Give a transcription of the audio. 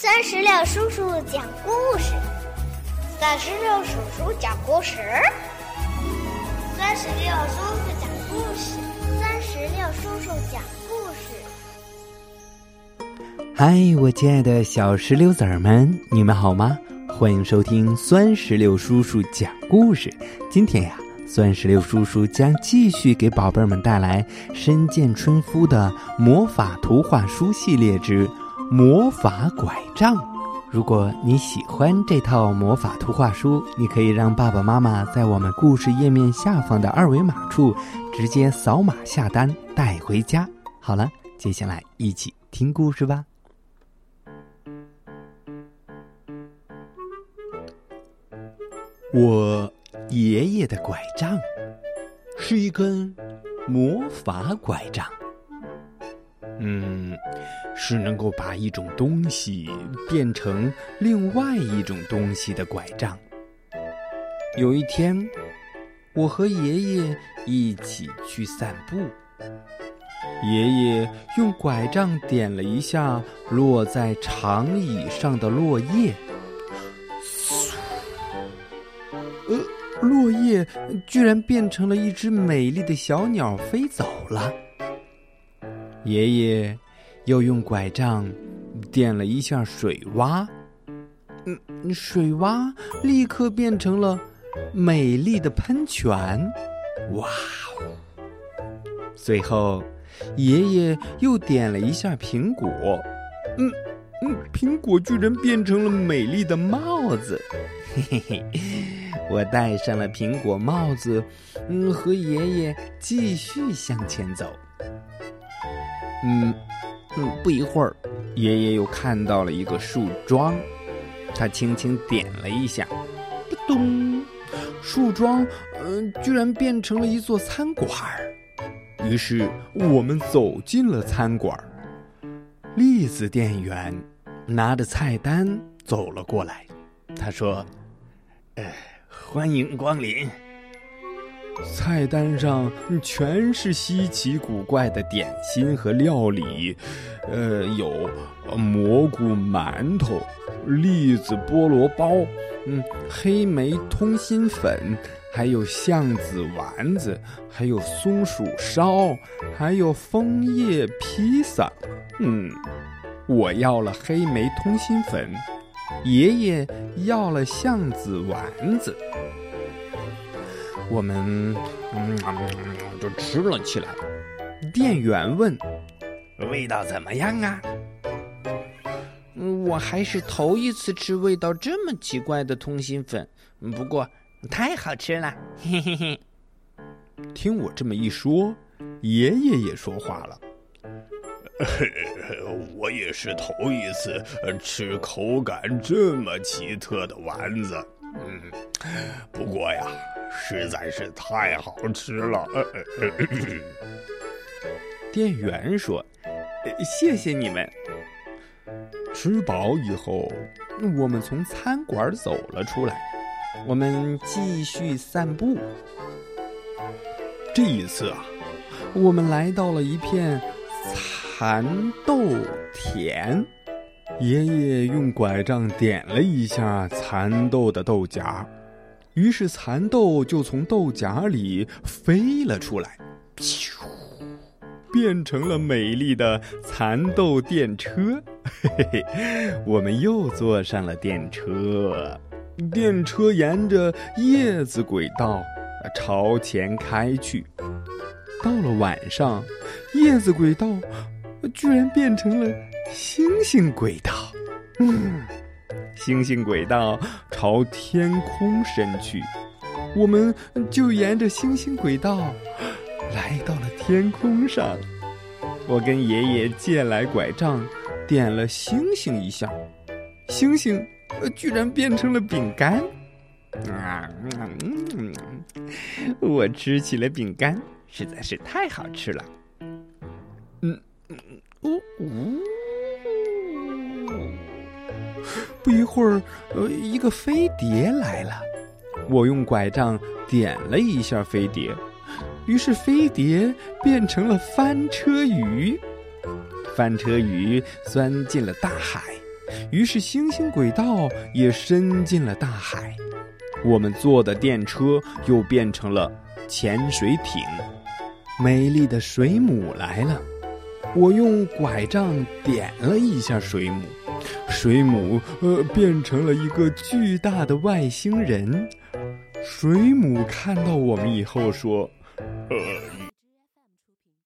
三十六叔叔讲故事，三十六叔叔讲故事，三十六叔叔讲故事，三十六叔叔讲故事。嗨，我亲爱的小石榴籽儿们，你们好吗？欢迎收听酸石榴叔叔讲故事。今天呀，酸石榴叔叔将继续给宝贝们带来深见春夫的魔法图画书系列之。魔法拐杖，如果你喜欢这套魔法图画书，你可以让爸爸妈妈在我们故事页面下方的二维码处直接扫码下单带回家。好了，接下来一起听故事吧。我爷爷的拐杖是一根魔法拐杖。嗯，是能够把一种东西变成另外一种东西的拐杖。有一天，我和爷爷一起去散步，爷爷用拐杖点了一下落在长椅上的落叶，呃，落叶居然变成了一只美丽的小鸟飞走了。爷爷又用拐杖点了一下水洼，嗯，水洼立刻变成了美丽的喷泉，哇！随后，爷爷又点了一下苹果，嗯嗯，苹果居然变成了美丽的帽子，嘿嘿嘿！我戴上了苹果帽子，嗯，和爷爷继续向前走。嗯嗯，不一会儿，爷爷又看到了一个树桩，他轻轻点了一下，扑咚，树桩嗯，居然变成了一座餐馆于是我们走进了餐馆栗子店员拿着菜单走了过来，他说：“呃，欢迎光临。”菜单上全是稀奇古怪的点心和料理，呃，有蘑菇馒头、栗子菠萝包，嗯，黑莓通心粉，还有橡子丸子，还有松鼠烧，还有枫叶披萨。嗯，我要了黑莓通心粉，爷爷要了橡子丸子。我们嗯就吃了起来。店员问：“味道怎么样啊？”“我还是头一次吃味道这么奇怪的通心粉，不过太好吃了。”嘿嘿嘿。听我这么一说，爷爷也说话了：“我也是头一次吃口感这么奇特的丸子。嗯，不过呀。”实在是太好吃了，店员说：“谢谢你们。”吃饱以后，我们从餐馆走了出来，我们继续散步。这一次啊，我们来到了一片蚕豆田，爷爷用拐杖点了一下蚕豆的豆荚。于是蚕豆就从豆荚里飞了出来，咻，变成了美丽的蚕豆电车。嘿嘿，我们又坐上了电车，电车沿着叶子轨道朝前开去。到了晚上，叶子轨道居然变成了星星轨道。嗯。星星轨道朝天空伸去，我们就沿着星星轨道来到了天空上。我跟爷爷借来拐杖，点了星星一下，星星居然变成了饼干。啊，嗯，我吃起了饼干，实在是太好吃了。嗯，呜呜。不一会儿，呃，一个飞碟来了。我用拐杖点了一下飞碟，于是飞碟变成了翻车鱼。翻车鱼钻进了大海，于是星星轨道也伸进了大海。我们坐的电车又变成了潜水艇。美丽的水母来了，我用拐杖点了一下水母，水母呃变成了一个巨大的外星人。水母看到我们以后说：“。”